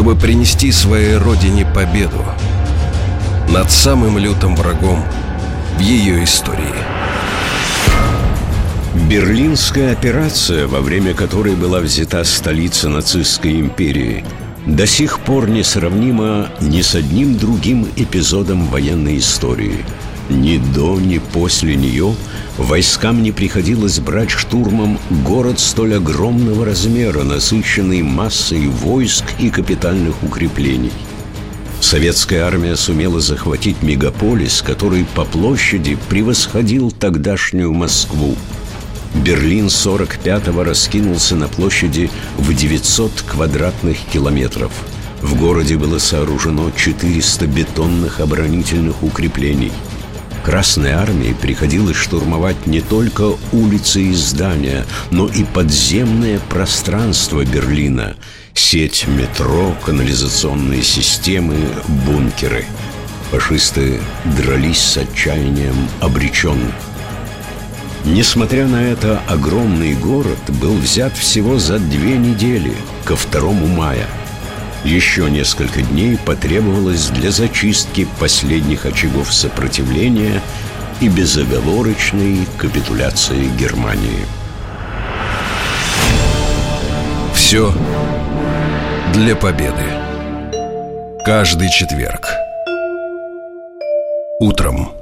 чтобы принести своей родине победу над самым лютым врагом в ее истории. Берлинская операция, во время которой была взята столица нацистской империи, до сих пор несравнима ни с одним другим эпизодом военной истории. Ни до, ни после нее войскам не приходилось брать штурмом город столь огромного размера, насыщенный массой войск и капитальных укреплений. Советская армия сумела захватить мегаполис, который по площади превосходил тогдашнюю Москву. Берлин 45-го раскинулся на площади в 900 квадратных километров. В городе было сооружено 400 бетонных оборонительных укреплений – Красной армии приходилось штурмовать не только улицы и здания, но и подземное пространство Берлина, сеть метро, канализационные системы, бункеры. Фашисты дрались с отчаянием обреченных. Несмотря на это, огромный город был взят всего за две недели, ко 2 мая – еще несколько дней потребовалось для зачистки последних очагов сопротивления и безоговорочной капитуляции Германии. Все для победы. Каждый четверг. Утром.